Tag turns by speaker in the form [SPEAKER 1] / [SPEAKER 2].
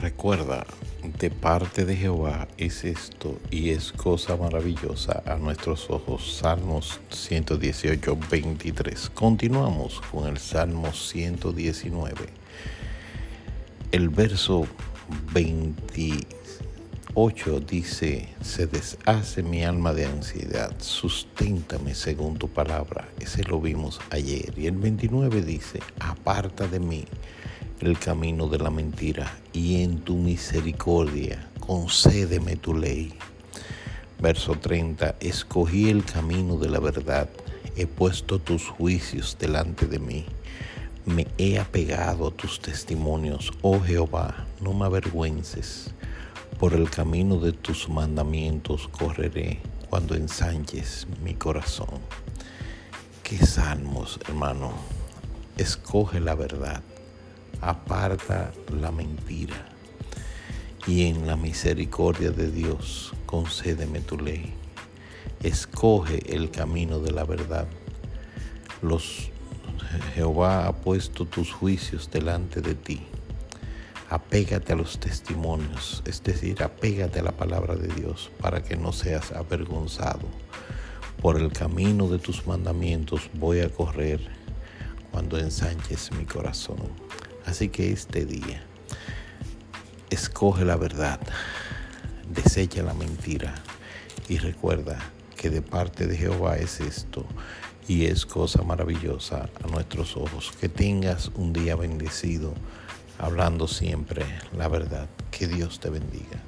[SPEAKER 1] Recuerda, de parte de Jehová es esto y es cosa maravillosa a nuestros ojos. Salmos 118, 23. Continuamos con el Salmo 119. El verso 28 dice, se deshace mi alma de ansiedad, susténtame según tu palabra. Ese lo vimos ayer. Y el 29 dice, aparta de mí el camino de la mentira y en tu misericordia concédeme tu ley. Verso 30. Escogí el camino de la verdad, he puesto tus juicios delante de mí. Me he apegado a tus testimonios, oh Jehová, no me avergüences. Por el camino de tus mandamientos correré cuando ensanches mi corazón. Qué salmos, hermano. Escoge la verdad aparta la mentira y en la misericordia de Dios concédeme tu ley. Escoge el camino de la verdad. Los Jehová ha puesto tus juicios delante de ti. Apégate a los testimonios, es decir, apégate a la palabra de Dios para que no seas avergonzado. Por el camino de tus mandamientos voy a correr cuando ensanches mi corazón. Así que este día, escoge la verdad, desecha la mentira y recuerda que de parte de Jehová es esto y es cosa maravillosa a nuestros ojos. Que tengas un día bendecido, hablando siempre la verdad. Que Dios te bendiga.